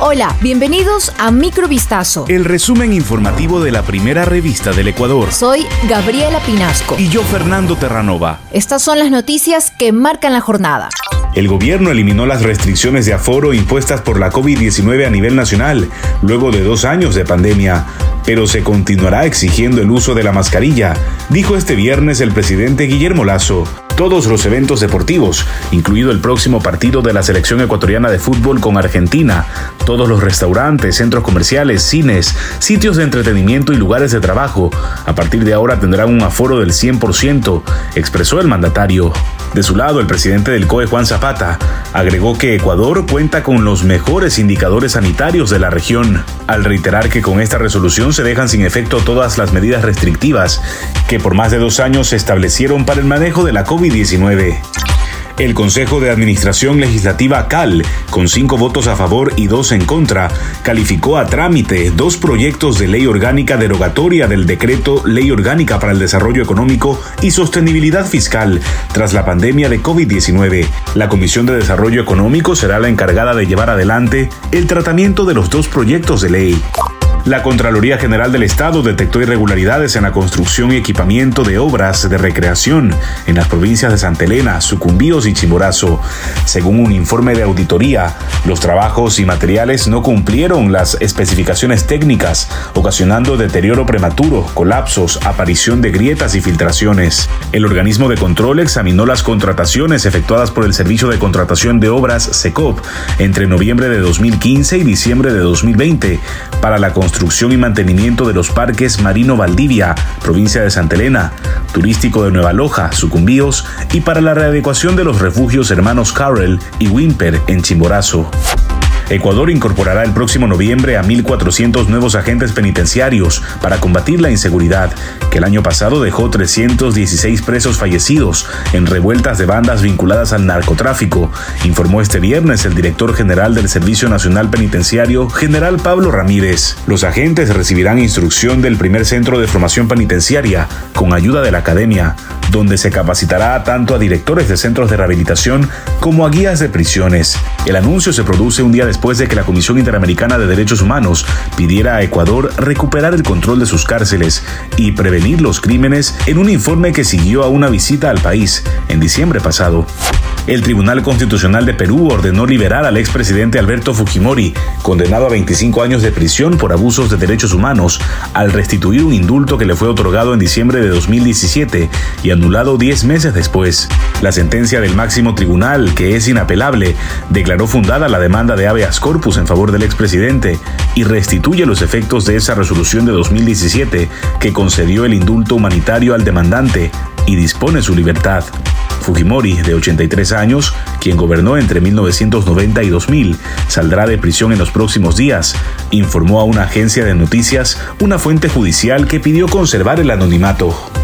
Hola, bienvenidos a Microvistazo. El resumen informativo de la primera revista del Ecuador. Soy Gabriela Pinasco. Y yo, Fernando Terranova. Estas son las noticias que marcan la jornada. El gobierno eliminó las restricciones de aforo impuestas por la COVID-19 a nivel nacional, luego de dos años de pandemia, pero se continuará exigiendo el uso de la mascarilla, dijo este viernes el presidente Guillermo Lazo todos los eventos deportivos, incluido el próximo partido de la selección ecuatoriana de fútbol con Argentina, todos los restaurantes, centros comerciales, cines, sitios de entretenimiento y lugares de trabajo, a partir de ahora tendrán un aforo del 100%, expresó el mandatario. De su lado, el presidente del COE, Juan Zapata, agregó que Ecuador cuenta con los mejores indicadores sanitarios de la región, al reiterar que con esta resolución se dejan sin efecto todas las medidas restrictivas que por más de dos años se establecieron para el manejo de la COVID-19. El Consejo de Administración Legislativa CAL, con cinco votos a favor y dos en contra, calificó a trámite dos proyectos de ley orgánica derogatoria del decreto Ley Orgánica para el Desarrollo Económico y Sostenibilidad Fiscal tras la pandemia de COVID-19. La Comisión de Desarrollo Económico será la encargada de llevar adelante el tratamiento de los dos proyectos de ley. La Contraloría General del Estado detectó irregularidades en la construcción y equipamiento de obras de recreación en las provincias de Santa Elena, Sucumbíos y Chimborazo. Según un informe de auditoría, los trabajos y materiales no cumplieron las especificaciones técnicas, ocasionando deterioro prematuro, colapsos, aparición de grietas y filtraciones. El organismo de control examinó las contrataciones efectuadas por el Servicio de Contratación de Obras SECOP entre noviembre de 2015 y diciembre de 2020 para la construcción construcción y mantenimiento de los parques Marino Valdivia, provincia de Santa Elena, turístico de Nueva Loja, Sucumbíos, y para la readecuación de los refugios hermanos Carrell y Wimper en Chimborazo. Ecuador incorporará el próximo noviembre a 1.400 nuevos agentes penitenciarios para combatir la inseguridad, que el año pasado dejó 316 presos fallecidos en revueltas de bandas vinculadas al narcotráfico, informó este viernes el director general del Servicio Nacional Penitenciario, general Pablo Ramírez. Los agentes recibirán instrucción del primer centro de formación penitenciaria, con ayuda de la academia, donde se capacitará tanto a directores de centros de rehabilitación como a guías de prisiones. El anuncio se produce un día después de que la Comisión Interamericana de Derechos Humanos pidiera a Ecuador recuperar el control de sus cárceles y prevenir los crímenes en un informe que siguió a una visita al país en diciembre pasado. El Tribunal Constitucional de Perú ordenó liberar al expresidente Alberto Fujimori, condenado a 25 años de prisión por abusos de derechos humanos, al restituir un indulto que le fue otorgado en diciembre de 2017 y anulado 10 meses después. La sentencia del máximo tribunal, que es inapelable, declaró fundada la demanda de corpus en favor del expresidente y restituye los efectos de esa resolución de 2017 que concedió el indulto humanitario al demandante y dispone su libertad. Fujimori, de 83 años, quien gobernó entre 1990 y 2000, saldrá de prisión en los próximos días, informó a una agencia de noticias una fuente judicial que pidió conservar el anonimato.